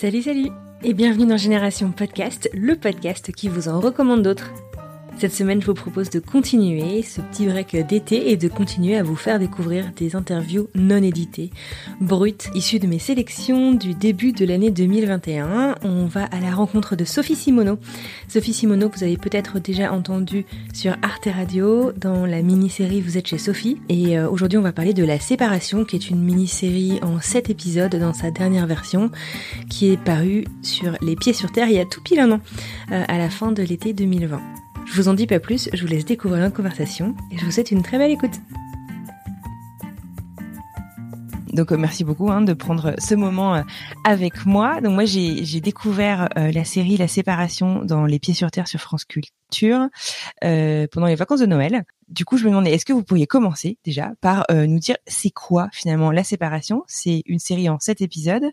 Salut, salut et bienvenue dans Génération Podcast, le podcast qui vous en recommande d'autres. Cette semaine, je vous propose de continuer ce petit break d'été et de continuer à vous faire découvrir des interviews non éditées, brutes, issues de mes sélections du début de l'année 2021. On va à la rencontre de Sophie Simono. Sophie Simono, vous avez peut-être déjà entendu sur Arte Radio dans la mini-série Vous êtes chez Sophie. Et euh, aujourd'hui, on va parler de La Séparation, qui est une mini-série en 7 épisodes dans sa dernière version, qui est parue sur Les Pieds sur Terre il y a tout pile un an, euh, à la fin de l'été 2020. Je vous en dis pas plus, je vous laisse découvrir la conversation et je vous souhaite une très belle écoute. Donc euh, merci beaucoup hein, de prendre ce moment euh, avec moi. Donc moi j'ai découvert euh, la série La Séparation dans Les Pieds sur Terre sur France Culture pendant les vacances de Noël. Du coup je me demandais est-ce que vous pourriez commencer déjà par nous dire c'est quoi finalement La Séparation? C'est une série en sept épisodes.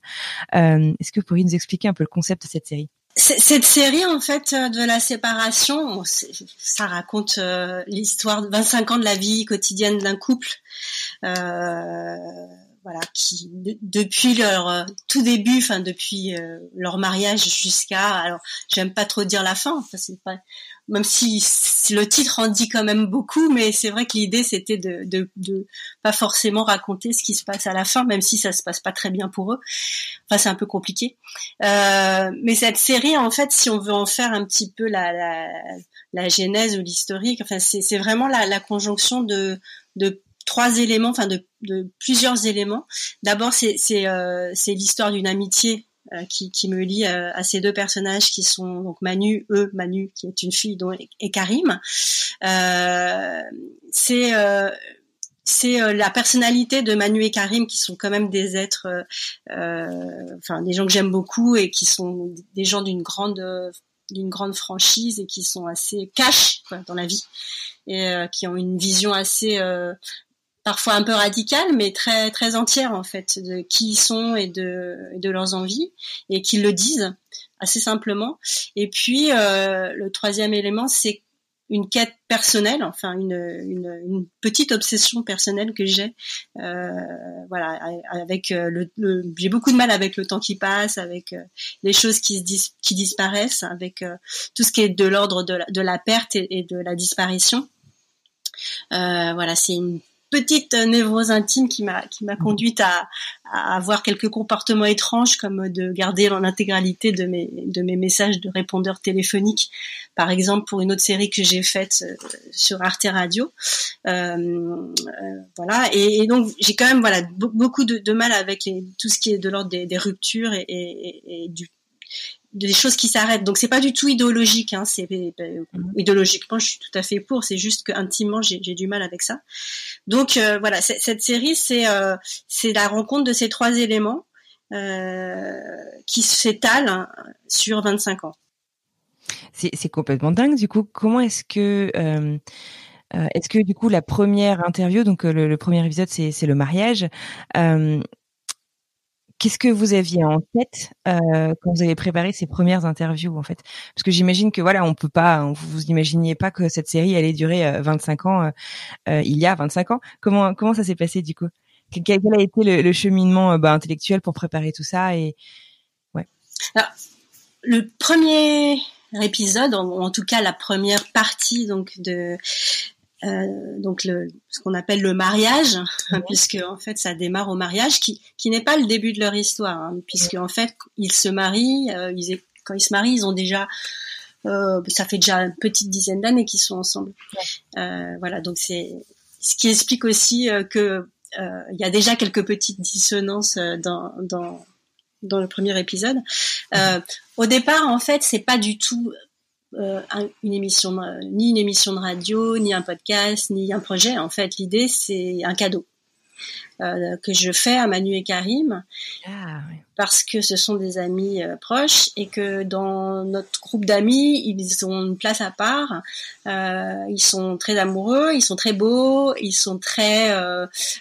est-ce que vous pourriez nous expliquer un peu le concept de cette série? Cette série, en fait, euh, de la séparation, ça raconte euh, l'histoire de 25 ans de la vie quotidienne d'un couple. Euh, voilà, qui depuis leur euh, tout début, enfin depuis leur mariage jusqu'à, alors j'aime pas trop dire la fin, c'est pas, même si, le titre en dit quand même beaucoup, mais c'est vrai que l'idée c'était de, de, de, pas forcément raconter ce qui se passe à la fin, même si ça se passe pas très bien pour eux. Enfin, c'est un peu compliqué. Euh, mais cette série, en fait, si on veut en faire un petit peu la, la, la genèse ou l'historique, enfin, c'est vraiment la, la conjonction de, de trois éléments, enfin de, de plusieurs éléments. D'abord, c'est euh, l'histoire d'une amitié qui, qui me lie euh, à ces deux personnages qui sont donc Manu, eux, Manu qui est une fille, et Karim. Euh, c'est c'est la personnalité de Manu et Karim qui sont quand même des êtres, enfin des gens que j'aime beaucoup et qui sont des gens d'une grande d'une grande franchise et qui sont assez cash dans la vie et qui ont une vision assez parfois un peu radicale, mais très très entière en fait de qui ils sont et de, de leurs envies et qu'ils le disent assez simplement. Et puis euh, le troisième élément, c'est une quête personnelle, enfin une, une, une petite obsession personnelle que j'ai, euh, voilà, avec euh, le, j'ai beaucoup de mal avec le temps qui passe, avec euh, les choses qui se dis, qui disparaissent, avec euh, tout ce qui est de l'ordre de de la perte et, et de la disparition. Euh, voilà, c'est une petite névrose intime qui m'a qui m'a conduite à, à, avoir quelques comportements étranges comme de garder l'intégralité de mes de mes messages de répondeurs téléphoniques par exemple pour une autre série que j'ai faite euh, sur Arte Radio euh, euh, voilà et, donc j'ai quand même voilà beaucoup de, de mal avec les, tout ce qui est de l'ordre des, des, ruptures et, et, et du des choses qui s'arrêtent. Donc c'est pas du tout idéologique. Hein. C'est euh, idéologiquement, je suis tout à fait pour. C'est juste que intimement, j'ai du mal avec ça. Donc euh, voilà, cette série, c'est euh, c'est la rencontre de ces trois éléments euh, qui s'étalent hein, sur 25 ans. C'est complètement dingue. Du coup, comment est-ce que est-ce que du coup la première interview, donc le, le premier épisode, c'est le mariage. Qu'est-ce que vous aviez en tête euh, quand vous avez préparé ces premières interviews en fait? Parce que j'imagine que voilà, on peut pas, vous imaginiez pas que cette série allait durer 25 euh, ans. Euh, il y a 25 ans. Comment comment ça s'est passé du coup? Quel, a été le, cheminement bah, intellectuel pour préparer tout ça et ouais. Le premier épisode, en, en, tout cas la première partie donc de euh, donc le, ce qu'on appelle le mariage, puisque en fait ça démarre au mariage, qui, qui n'est pas le début de leur histoire, hein, puisque en fait ils se marient, euh, ils, quand ils se marient, ils ont déjà, euh, ça fait déjà une petite dizaine d'années qu'ils sont ensemble. Voilà, donc c'est ce qui explique aussi que il y a déjà quelques petites dissonances dans, dans dans le premier épisode. Euh, au départ, en fait, c'est pas du tout euh, une émission, ni une émission de radio, ni un podcast, ni un projet. En fait, l'idée, c'est un cadeau. Euh, que je fais à Manu et Karim ah, parce que ce sont des amis euh, proches et que dans notre groupe d'amis ils ont une place à part. Euh, ils sont très amoureux ils sont très beaux ils sont très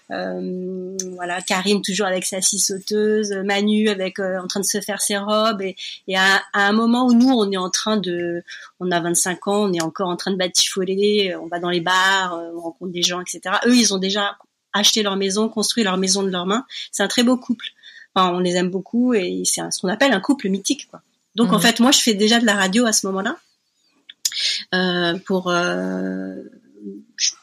voilà Karim toujours avec sa scie sauteuse Manu avec en train de se faire ses robes et, et à, à, un moment où nous on est en train de on a 25 ans on est encore en train de batifoler on va dans les bars on rencontre des gens etc eux ils ont déjà acheter leur maison, construire leur maison de leurs mains. C'est un très beau couple. Enfin, on les aime beaucoup et c'est ce qu'on appelle un couple mythique. Quoi. Donc en mhm. fait, moi, je fais déjà de la radio à ce moment-là euh, pour euh,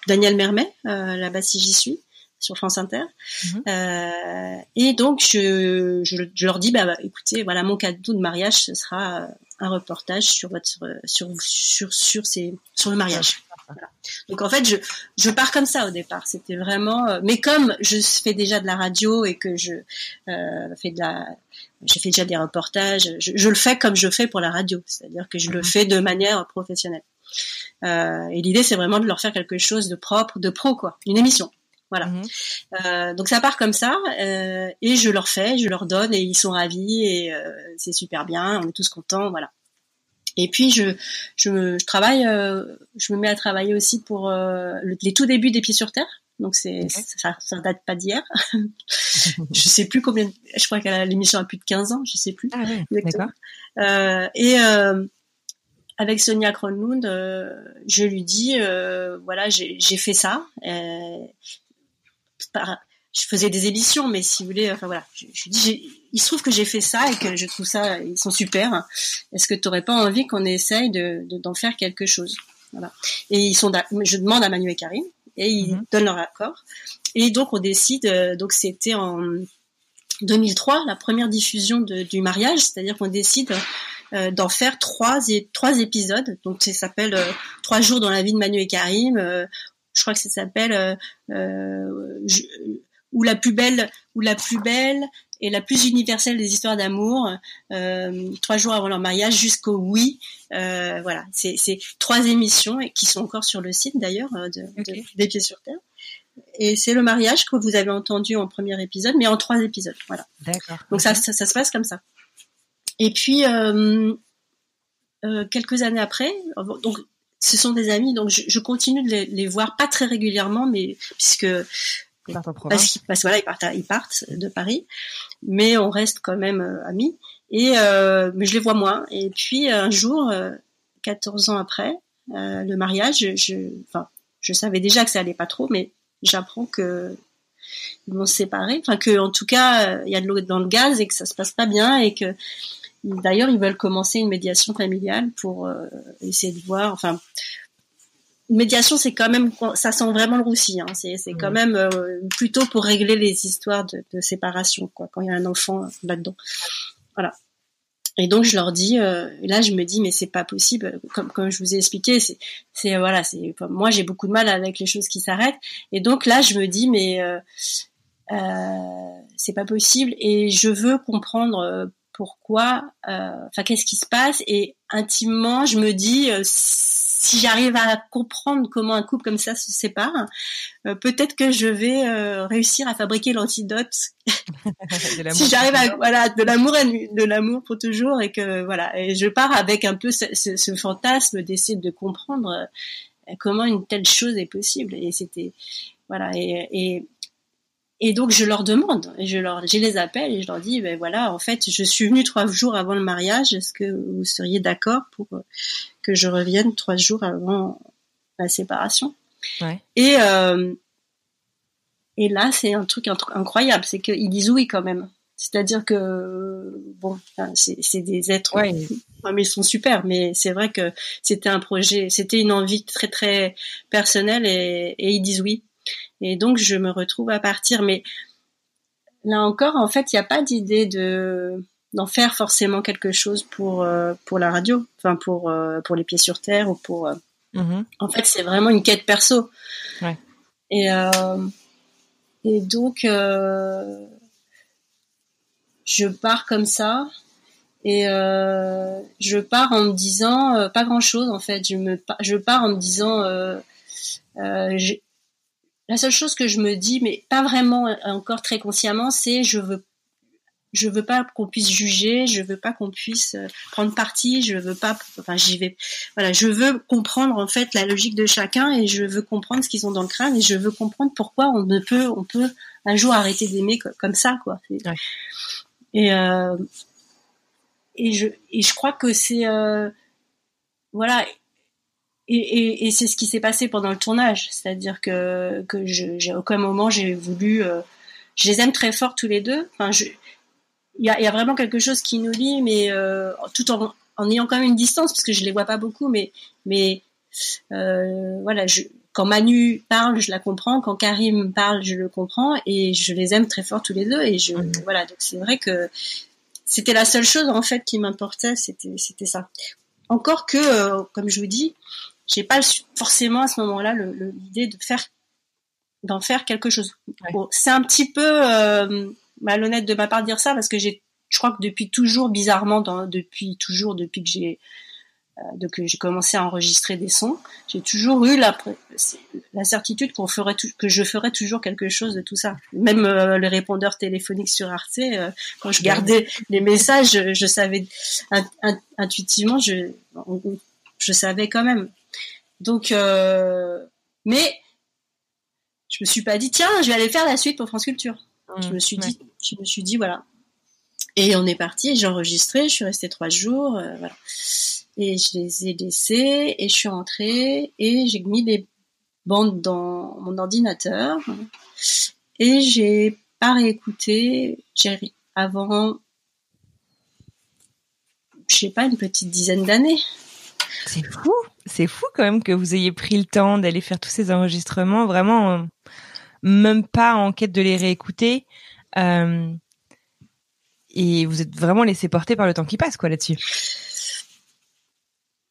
Daniel Mermet, euh, là-bas si j'y suis sur France Inter. Mhm. Euh, et donc je, je, leur dis bah, bah, écoutez voilà mon cadeau de mariage ce sera un reportage sur votre sur sur sur ces sur le mariage. Donc en fait, je, je pars comme ça au départ. C'était vraiment, euh, mais comme je fais déjà de la radio et que je euh, fais de la, j'ai fait déjà des reportages. Je, le fais comme je fais pour la radio, c'est-à-dire que je le mhm. fais de manière professionnelle. Euh, et l'idée, c'est vraiment de leur faire quelque chose de propre, de pro, quoi, une émission. Voilà. Mhm. Euh, donc ça part comme ça euh, et je leur fais, je leur donne et ils sont ravis et euh, c'est super bien, on est tous contents, voilà. Et puis je je, je travaille, euh, je me mets à travailler aussi pour euh, les tout débuts des Pieds sur Terre. Donc c'est ça, ça date pas d'hier. je sais plus combien. Je crois que l'émission a plus de 15 ans. Je sais plus. Ah. Euh, et euh, avec Sonia Kronlund, euh, je lui dis voilà j'ai fait ça. Par, je faisais des émissions, mais si vous voulez, enfin voilà, je, je dis, il se trouve que j'ai fait ça et que je trouve ça, ils sont super. Est-ce que tu n'aurais pas envie qu'on essaye de d'en faire quelque chose? Voilà. Et ils sont, je demande à Manu et Karim et ils mhm. donnent leur accord. Et donc on décide. Euh, donc c'était en 2003 la première diffusion de, du mariage, c'est-à-dire qu'on décide euh, d'en faire trois trois épisodes. Donc ça s'appelle euh, trois jours dans la vie de Manu et Karim. je crois que ça s'appelle ou la plus belle ou la plus belle et la plus universelle des histoires d'amour, euh, trois jours avant leur mariage jusqu'au oui. Euh, voilà, c'est trois émissions et qui sont encore sur le site d'ailleurs euh, de, des pieds sur terre. Et c'est le mariage que vous avez entendu en premier épisode, mais en trois épisodes. Voilà. D'accord. Donc ça, ça, se passe comme ça. Et puis euh, quelques années après, donc ce sont des amis, donc je, je continue de les, les, voir pas très régulièrement, mais puisque parce qu'ils voilà, ils partent, ils partent de Paris, mais on reste quand même euh, amis. Et euh, mais je les vois moins. Et puis un jour, 14 euh, ans après le mariage, je, enfin, je savais déjà que ça allait pas trop, mais j'apprends que ils vont se séparer. Enfin que en tout cas, il y a de l'eau dans le gaz et que ça se passe pas bien et que D'ailleurs, ils veulent commencer une médiation familiale pour essayer de voir, enfin, médiation, c'est quand même, ça sent vraiment le roussi. Hein. C'est, quand même euh, plutôt pour régler les histoires de, séparation, quoi, quand il y a un enfant là-dedans. Voilà. Et donc je leur dis, euh, là je me dis mais c'est pas possible, comme comme je vous ai expliqué, c'est c'est voilà, c'est moi j'ai beaucoup de mal avec les choses qui s'arrêtent. Et donc là je me dis mais euh, euh c'est pas possible et je veux comprendre pourquoi, enfin qu'est-ce qui se passe et intimement je me dis si j'arrive à comprendre comment un couple comme ça se sépare, euh, peut-être que je vais euh, réussir à fabriquer l'antidote. si j'arrive à voilà de l'amour de l'amour pour toujours et que voilà et je pars avec un peu ce, ce, fantasme d'essayer de comprendre euh, comment une telle chose est possible et c'était voilà et, et et donc je leur demande, et je leur, je les appelle et je leur dis, ben voilà, en fait, je suis venue trois jours avant le mariage. Est-ce que vous seriez d'accord pour que je revienne trois jours avant la séparation? Ouais. Et euh, et là, c'est un truc incroyable, c'est qu'ils disent oui quand même. C'est-à-dire que bon, c'est des êtres, ouais. mais ils sont super. Mais c'est vrai que c'était un projet, c'était une envie très très personnelle et, et ils disent oui. Et donc, je me retrouve à partir. Mais là encore, en fait, il n'y a pas d'idée de d'en faire forcément quelque chose pour euh, pour la radio, enfin pour euh, pour les pieds sur terre ou pour. Euh, mm-hmm. En fait, c'est vraiment une quête perso. Ouais. Et et donc je pars comme ça et je pars en me disant pas grand chose en fait. Je me je pars en me disant la seule chose que je me dis, mais pas vraiment encore très consciemment, c'est je veux je veux pas qu'on puisse juger, je veux pas qu'on puisse euh, prendre parti, je veux pas, enfin j'y vais, voilà, je veux comprendre en fait la logique de chacun et je veux comprendre ce qu'ils ont dans le crâne et je veux comprendre pourquoi on ne peut, on peut un jour arrêter d'aimer comme ça quoi. Et euh, et je et je crois que c'est euh, voilà et, et, et c'est ce qui s'est passé pendant le tournage, c'est-à-dire que j'ai aucun moment j'ai voulu euh, je les aime très fort tous les deux. Enfin, il y a, y a, vraiment quelque chose qui nous lie, mais euh, tout en, en, ayant quand même une distance, parce que je les vois pas beaucoup, mais, mais euh, voilà, je, quand Manu parle, je la comprends, quand Karim parle, je le comprends, et je les aime très fort tous les deux, et je, voilà, donc c'est vrai que c'était la seule chose en fait qui m'importait, c'était, c'était ça. Encore que, euh, comme je vous dis, j'ai pas forcément à ce moment-là l'idée de faire d'en faire quelque chose. Bon, c'est un petit peu euh, malhonnête de ma part de dire ça parce que j'ai, je crois que depuis toujours, bizarrement, dans, depuis toujours, depuis que j'ai euh, que j'ai commencé à enregistrer des sons, j'ai toujours eu la, la certitude qu'on ferait que je ferais toujours quelque chose de tout ça. Même euh, les répondeurs téléphoniques sur Arte, euh, quand je gardais les messages, je, savais intuitivement, je, je savais quand même. Donc, euh, mais je me suis pas dit tiens, je vais aller faire la suite pour France Culture je me suis dit, je me suis dit voilà. Et on est parti, j'ai enregistré, je suis restée trois jours, euh, voilà. Et je les ai laissés, et je suis rentrée, et j'ai mis des bandes dans mon ordinateur, et j'ai pas réécouté, j'ai avant, je sais pas, une petite dizaine d'années. C'est fou, c'est fou quand même que vous ayez pris le temps d'aller faire tous ces enregistrements, vraiment. Euh, même pas en quête de les réécouter. Euh, et vous êtes vraiment laissé porter par le temps qui passe, quoi, là-dessus.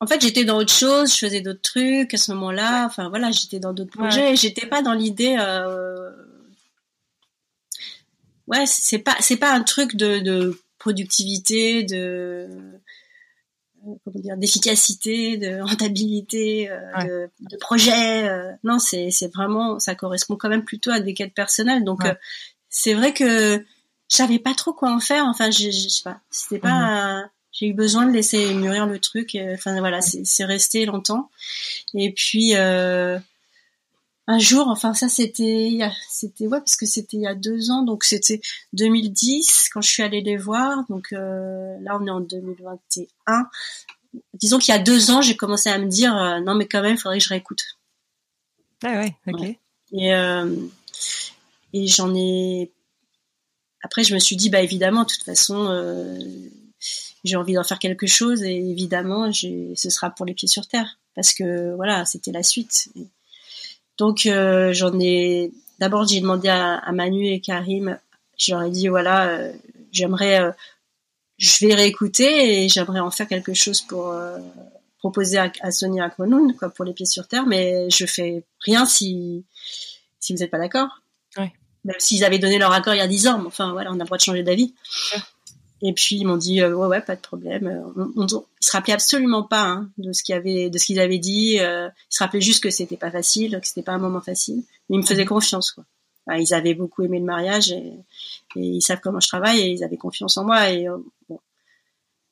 En fait, j'étais dans autre chose, je faisais d'autres trucs à ce moment-là. Enfin, voilà, j'étais dans d'autres projets. J'étais pas dans l'idée. Euh... Ouais, c'est pas, c'est pas un truc de, de productivité, de comment dire d'efficacité, de rentabilité, euh, de, projet. Euh, non, c'est c'est vraiment ça correspond quand même plutôt à des quêtes personnelles. Donc c'est vrai que je savais pas trop quoi en faire. Enfin, je, je sais pas. C'était pas. Mhm. J'ai eu besoin de laisser mûrir le truc. Enfin voilà, c'est resté longtemps. Et puis un jour, enfin ça c'était, c'était ouais parce que c'était il y a deux ans, donc c'était 2010 quand je suis allée les voir. Donc euh, là on est en 2021. Disons qu'il y a deux ans, j'ai commencé à me dire euh, non mais quand même, il faudrait que je réécoute. Ah ouais, ok. Et euh, et j'en ai. Après je me suis dit bah évidemment, de toute façon, j'ai envie d'en faire quelque chose et évidemment, ce sera pour les pieds sur terre parce que voilà, c'était la suite. Donc euh, j'en ai d'abord j'ai demandé à, Manu et Karim, je leur ai dit voilà, euh, j'aimerais euh, je vais réécouter et j'aimerais en faire quelque chose pour proposer à, à Sonia Akmonoun, quoi pour les pieds sur terre mais je fais rien si si vous n'êtes pas d'accord. Même s'ils avaient donné leur accord il y a dix ans, mais enfin voilà, on a le droit de changer d'avis. Et puis ils m'ont dit euh, ouais ouais pas de problème. On, ils se rappelaient absolument pas hein, de ce qu'ils avaient de ce qu'ils avaient dit. Euh, ils se rappelaient juste que c'était pas facile, que c'était pas un moment facile. Mais ils me faisaient confiance quoi. ils avaient beaucoup aimé le mariage et, et, ils savent comment je travaille et ils avaient confiance en moi et euh, bon,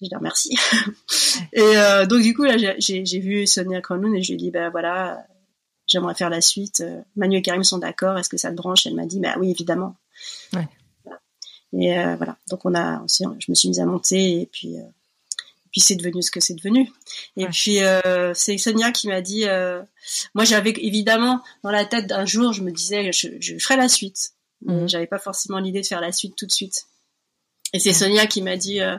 je les remercie. et euh, donc du coup là j'ai vu Sonia Cronoun et je lui ai dit ben voilà j'aimerais faire la suite. Manu et Karim sont d'accord. Est-ce que ça te branche? Elle m'a dit bah oui évidemment. Ouais. Et euh, voilà, donc on a, je me suis mise à monter et puis, euh, puis c'est devenu ce que c'est devenu. Et puis euh, c'est Sonia qui m'a dit, moi j'avais évidemment dans la tête d'un jour, je me disais, je, je ferai la suite. Mhm. J'avais pas forcément l'idée de faire la suite tout de suite. Et c'est Sonia qui m'a dit, euh,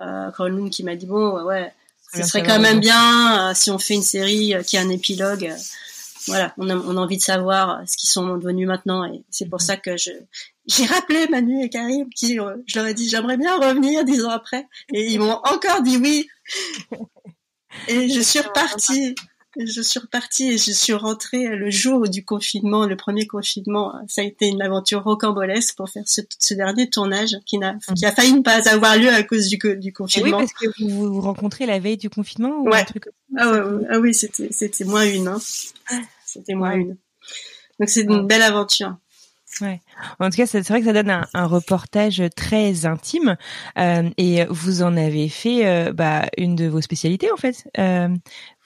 euh, qui m'a dit bon ouais, ce serait quand même bien si on fait une série qui a un épilogue voilà, on a, on a envie de savoir ce qu'ils sont devenus maintenant et c'est pour mhm. ça que je j'ai rappelé Manu et Karim qui euh, je leur ai dit j'aimerais bien revenir dix ans après et ils m'ont encore dit oui et je suis repartie je suis repartie et je suis rentrée le jour du confinement, le premier confinement. Ça a été une aventure rocambolesque pour faire ce, ce dernier tournage qui n'a, qui a failli ne pas avoir lieu à cause du, du confinement. oui, parce que vous vous rencontrez la veille du confinement ou ouais. un truc comme ça, ah, ouais, ah oui, c'était, c'était moins une. Hein. C'était moins une. Donc c'est une belle aventure. En tout cas, c'est vrai que ça donne un, reportage très intime euh, et vous en avez fait euh, bah, une de vos spécialités en fait. Euh,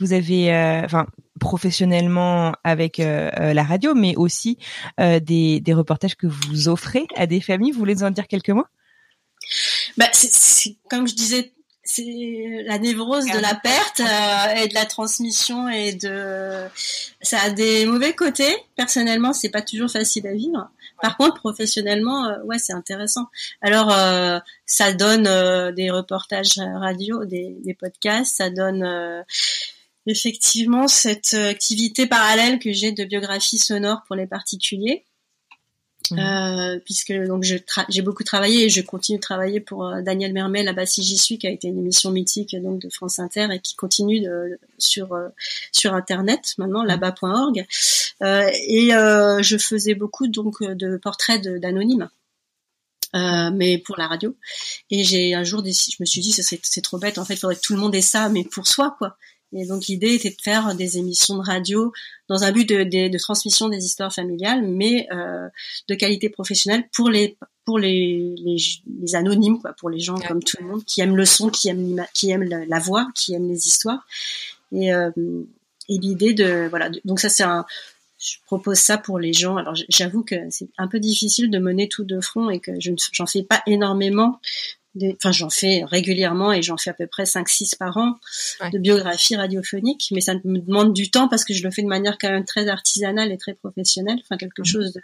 vous avez, euh, enfin, professionnellement avec euh, la radio, mais aussi des, des reportages que vous offrez à des familles. Vous voulez en dire quelques mots? Bah, c'est comme je disais c'est la névrose de la perte euh, et de la transmission et de ça a des mauvais côtés. Personnellement c'est pas toujours facile à vivre. Par contre professionnellement euh, ouais c'est intéressant. Alors euh, ça donne euh, des reportages radio des, des, podcasts. Ça donne euh, effectivement cette activité parallèle que j'ai de biographie sonore pour les particuliers Mmh. Euh, puisque donc j'ai beaucoup travaillé et je continue de travailler pour euh, Daniel Mermet là-bas si j'y suis qui a été une émission mythique donc de France Inter et qui continue de, sur euh, sur internet maintenant mmh. là-bas.org euh, et je faisais beaucoup donc de portraits d'anonymes mais pour la radio et j'ai un jour décidé je me suis dit c'est trop bête en fait il faudrait que tout le monde ait ça mais pour soi quoi et donc l'idée était de faire des émissions de radio dans un but de, de, de transmission des histoires familiales, mais euh, de qualité professionnelle pour les pour les, les, les, anonymes, quoi, pour les gens comme tout le monde qui aiment le son, qui aiment qui aiment la, la voix, qui aiment les histoires. Et, euh, et l'idée de voilà, donc ça c'est un je propose ça pour les gens. Alors j'avoue que c'est un peu difficile de mener tout de front et que je j'en fais pas énormément enfin j'en fais régulièrement et j'en fais à peu près 5-6 par an de biographie radiophonique, mais ça me demande du temps parce que je le fais de manière quand même très artisanale et très professionnelle, enfin quelque mmh. chose de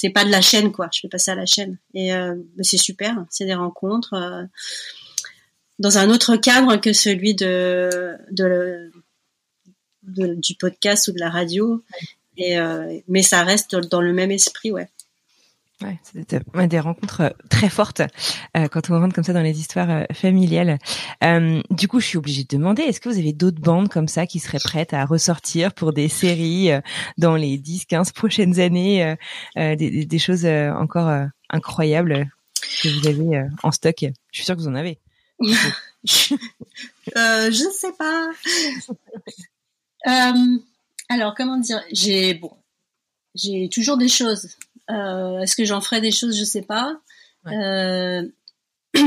c'est pas de la chaîne quoi, je fais pas ça à la chaîne. Et euh, c'est super, c'est des rencontres euh, dans un autre cadre que celui de, de, de du podcast ou de la radio. Et euh, mais ça reste dans le même esprit ouais. Ouais, c'est des rencontres euh, très fortes euh, quand on rentre comme ça dans les histoires euh, familiales. Euh, du coup, je suis obligée de demander, est-ce que vous avez d'autres bandes comme ça qui seraient prêtes à ressortir pour des séries euh, dans les 10, 15 prochaines années, des, des, choses encore incroyables que vous avez en stock? Je suis sûre que vous en avez. je sais pas. alors, comment dire J'ai bon, j'ai toujours des choses euh, Est-ce que j'en ferai des choses? Je sais pas. Euh,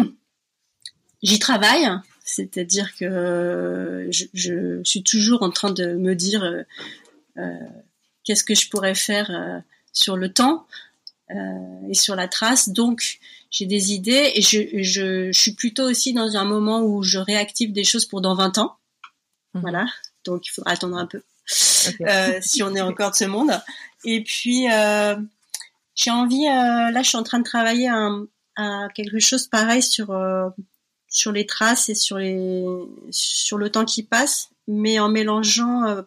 J'y travaille, c'est-à-dire que je, je, suis toujours en train de me dire euh, euh qu'est-ce que je pourrais faire euh, sur le temps euh, et sur la trace. Donc j'ai des idées et je, je, je, suis plutôt aussi dans un moment où je réactive des choses pour dans 20 ans. Mmh. Voilà, donc il faudra attendre un peu. Okay. si on est encore de ce monde. Et puis, euh, j'ai envie, euh, là, je suis en train de travailler à, à quelque chose pareil sur euh, sur les traces et sur les sur le temps qui passe, mais en mélangeant euh,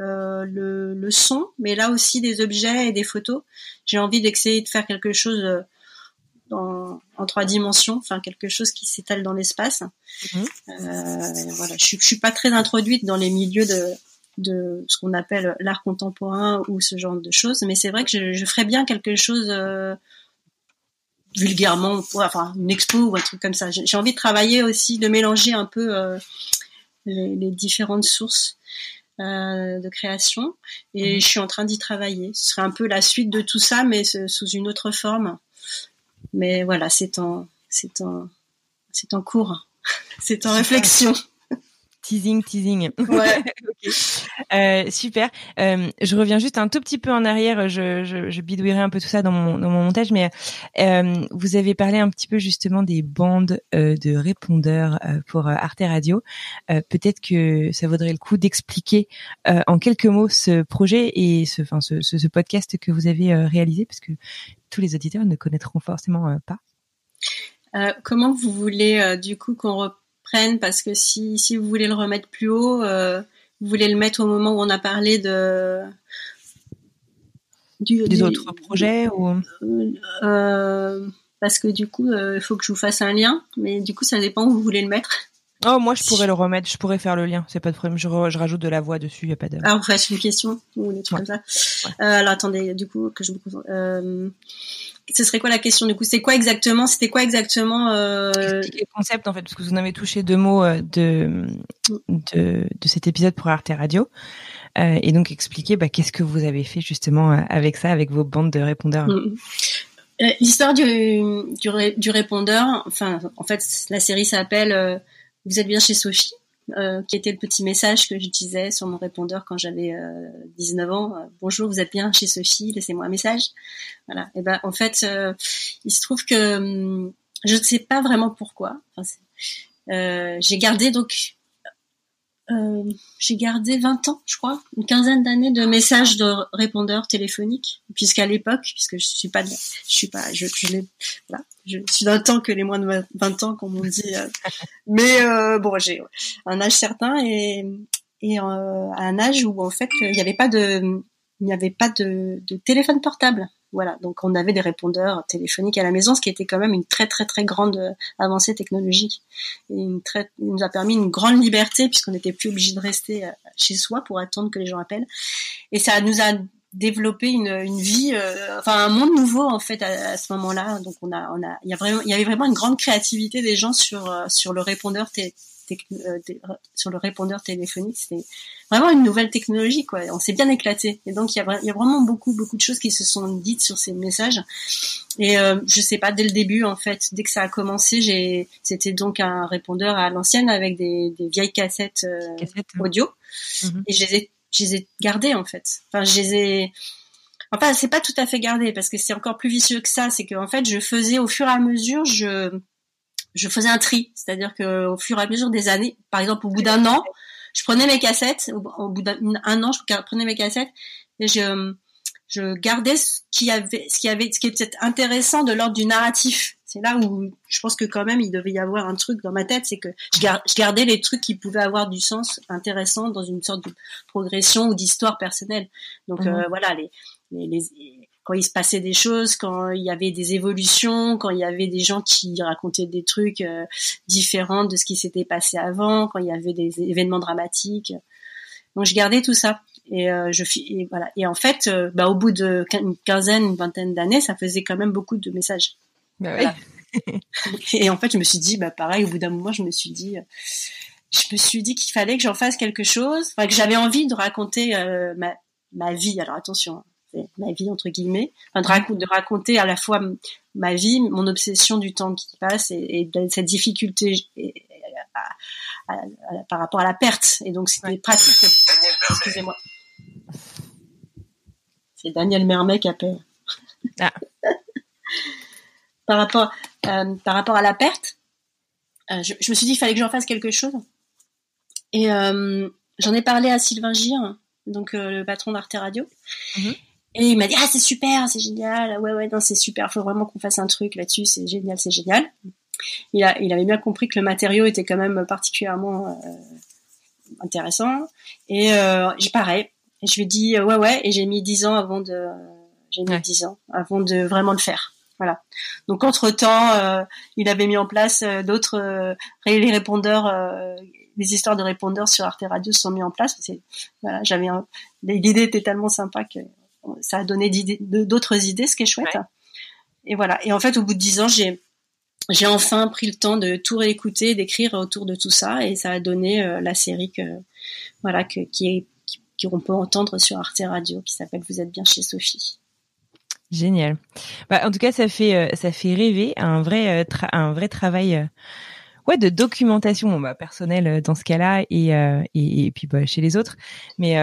euh le, le, son, mais là aussi des objets et des photos. J'ai envie d'essayer de faire quelque chose dans, en trois dimensions, enfin quelque chose qui s'étale dans l'espace. Mmh. Euh, voilà, je, je suis pas très introduite dans les milieux de de ce qu'on appelle l'art contemporain ou ce genre de choses. Mais c'est vrai que je, je ferais bien quelque chose euh, vulgairement, enfin une expo ou un truc comme ça. J'ai envie de travailler aussi, de mélanger un peu euh, les, les, différentes sources euh, de création. Et mhm. je suis en train d'y travailler. Ce serait un peu la suite de tout ça, mais sous une autre forme. Mais voilà, c'est en, c'est en, c'est en cours. c'est en réflexion. Teasing, teasing. Ouais. euh, super. Euh, je reviens juste un tout petit peu en arrière. Je, je, je bidouillerai un peu tout ça dans mon, dans mon montage, mais euh, vous avez parlé un petit peu justement des bandes euh, de répondeurs euh, pour euh, Arte Radio. Peut-être que ça vaudrait le coup d'expliquer en quelques mots ce projet et ce, enfin, ce, ce, ce podcast que vous avez réalisé, parce que tous les auditeurs ne connaîtront forcément pas. comment vous voulez du coup qu'on parce que si, si vous voulez le remettre plus haut, euh, vous voulez le mettre au moment où on a parlé de du, des autres projets ou euh, parce que du coup euh, il faut que je vous fasse un lien, mais du coup ça dépend où vous voulez le mettre. Oh, moi, je pourrais le remettre, je pourrais faire le lien, c'est pas de problème. Je, rajoute de la voix dessus, y a pas de. Ah, vous faites une question ou des trucs comme ça. Euh, alors, attendez, du coup, que je me euh, ce serait quoi la question du coup? C'est quoi exactement C'était quoi exactement euh... le concept en fait, parce que vous en avez touché deux mots euh, de de, de cet épisode pour Arte Radio, euh, et donc expliquer bah, qu'est-ce que vous avez fait justement euh, avec ça, avec vos bandes de répondeurs? Mm. L'histoire du, du, du, répondeur, enfin, en fait, la série s'appelle Vous êtes bien chez Sophie. Euh, qui était le petit message que je disais sur mon répondeur quand j'avais 19 euh, ans. Euh, Bonjour, vous êtes bien chez Sophie, laissez-moi un message. Voilà. Et ben en fait, il se trouve que hum, je ne sais pas vraiment pourquoi. J'ai gardé donc euh, j'ai gardé 20 ans, je crois, une quinzaine d'années de messages de répondeurs téléphoniques, puisqu'à l'époque, puisque je suis pas, je suis pas, je, je, voilà, je suis d'un temps que les moins de 20 ans, comme on dit, euh, mais euh, bon, j'ai un âge certain et, et à un âge où en fait il n'y avait pas de, il n'y avait pas de, de téléphone portable. Voilà, donc on avait des répondeurs téléphoniques à la maison, ce qui était quand même une très très très grande euh, avancée technologique. Et une très, il nous a permis une grande liberté puisqu'on n'était plus obligé de rester euh, chez soi pour attendre que les gens appellent. Et ça nous a développé une, une vie, euh, enfin un monde nouveau en fait à, ce moment-là. Donc on a, on a, il y avait vraiment une grande créativité des gens sur sur le répondeur sur le répondeur téléphonique. C'était vraiment une nouvelle technologie, quoi. On s'est bien éclaté. Et donc, il y, a, il y a vraiment beaucoup, beaucoup de choses qui se sont dites sur ces messages. Et euh, je sais pas, dès le début, en fait, dès que ça a commencé, j'ai, c'était donc un répondeur à l'ancienne avec des, des vieilles cassettes, euh, audio. Mhm. Et je les ai, je les ai gardées, en fait. Enfin, je les ai, Enfin, c'est pas tout à fait gardé parce que c'est encore plus vicieux que ça. C'est que en fait, je faisais au fur et à mesure, je je faisais un tri, c'est-à-dire que au fur et à mesure des années, par exemple au bout d'un an, je prenais mes cassettes, au, bout d'un an, je prenais mes cassettes et je je gardais ce qui avait ce qui avait ce qui était intéressant de l'ordre du narratif. C'est là où je pense que quand même il devait y avoir un truc dans ma tête, c'est que je, gardais les trucs qui pouvaient avoir du sens intéressant dans une sorte de progression ou d'histoire personnelle. Donc mmh euh, voilà les, les, les quand il se passait des choses, quand il y avait des évolutions, quand il y avait des gens qui racontaient des trucs euh, différents de ce qui s'était passé avant, quand il y avait des événements dramatiques. Donc je gardais tout ça. Et euh, je et voilà. Et en fait euh, bah, au bout de une quinzaine une vingtaine d'années ça faisait quand même beaucoup de messages. Bah et en fait je me suis dit bah pareil au bout d'un moment je me suis dit je me suis dit qu'il fallait que j'en fasse quelque chose. Enfin que j'avais envie de raconter ma ma vie. Alors attention hein ma vie entre guillemets, de, raconter à la fois ma vie, mon obsession du temps qui passe et, cette difficulté par rapport à la perte. Et donc c'était pratique. Excusez-moi. C'est Daniel Mermet qui appelle. Ah. par rapport euh, par rapport à la perte, euh, je, me suis dit qu'il fallait que j'en fasse quelque chose. Et euh, j'en ai parlé à Sylvain Gire, donc le patron d'Arte Radio. Mm-hmm. Et il m'a dit ah c'est super, c'est génial, ouais ouais non c'est super, faut vraiment qu'on fasse un truc là-dessus, c'est génial, c'est génial. Il a il avait bien compris que le matériau était quand même particulièrement euh, intéressant et euh, j'ai pareil, je lui ai dit ouais ouais et j'ai mis dix ans avant de j'ai mis dix ans avant de vraiment le faire. Voilà. Donc entre temps, euh, il avait mis en place euh, d'autres euh, les répondeurs, les histoires de répondeurs sur Arte Radio sont mis en place. C'est voilà, j'avais l'idée était tellement sympa que ça a donné d'autres idées, ce qui est chouette. Et voilà. Et en fait, au bout de dix ans, j'ai j'ai enfin pris le temps de tout réécouter, d'écrire autour de tout ça, et ça a donné euh, la série que voilà que qui est qu'on peut entendre sur Arte Radio, qui s'appelle Vous êtes bien chez Sophie. Génial. Bah, en tout cas, ça fait euh, ça fait rêver un vrai euh, un vrai travail. Ouais, de documentation bah, personnelle dans ce cas-là et, et, et puis bah, chez les autres mais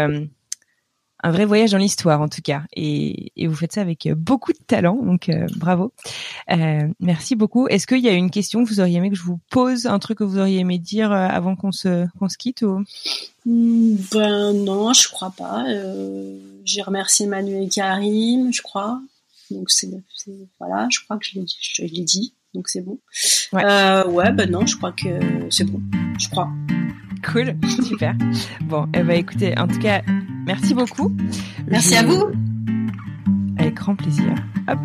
un vrai voyage dans l'histoire en tout cas. Et, et, vous faites ça avec euh, beaucoup de talent, donc euh, bravo. Euh, merci beaucoup. Est-ce qu'il y a une question que vous auriez aimé que je vous pose, un truc que vous auriez aimé dire avant qu'on se qu'on se quitte ou... Hmm, ben non, je crois pas. J'ai remercié Manu et Karim, je crois. Donc c'est voilà, je crois que je l'ai je dit, donc c'est bon. Ouais. ouais, ben non, je crois que c'est bon, je crois. Cool, super. Bon, eh ben écoutez, en tout cas, merci beaucoup. Merci à vous. Avec grand plaisir. Hop.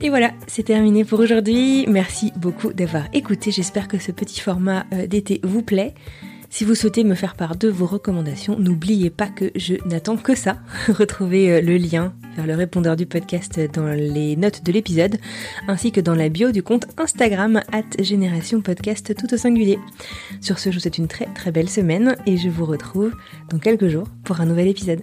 Et voilà, c'est terminé pour aujourd'hui. Merci beaucoup d'avoir écouté. J'espère que ce petit format euh, d'été vous plaît. Si vous souhaitez me faire part de vos recommandations, n'oubliez pas que je n'attends que ça. Retrouvez euh, le lien vers le répondeur du podcast dans les notes de l'épisode, ainsi que dans la bio du compte Instagram at Génération Podcast tout au singulier. Sur ce, je vous souhaite une très très belle semaine et je vous retrouve dans quelques jours pour un nouvel épisode.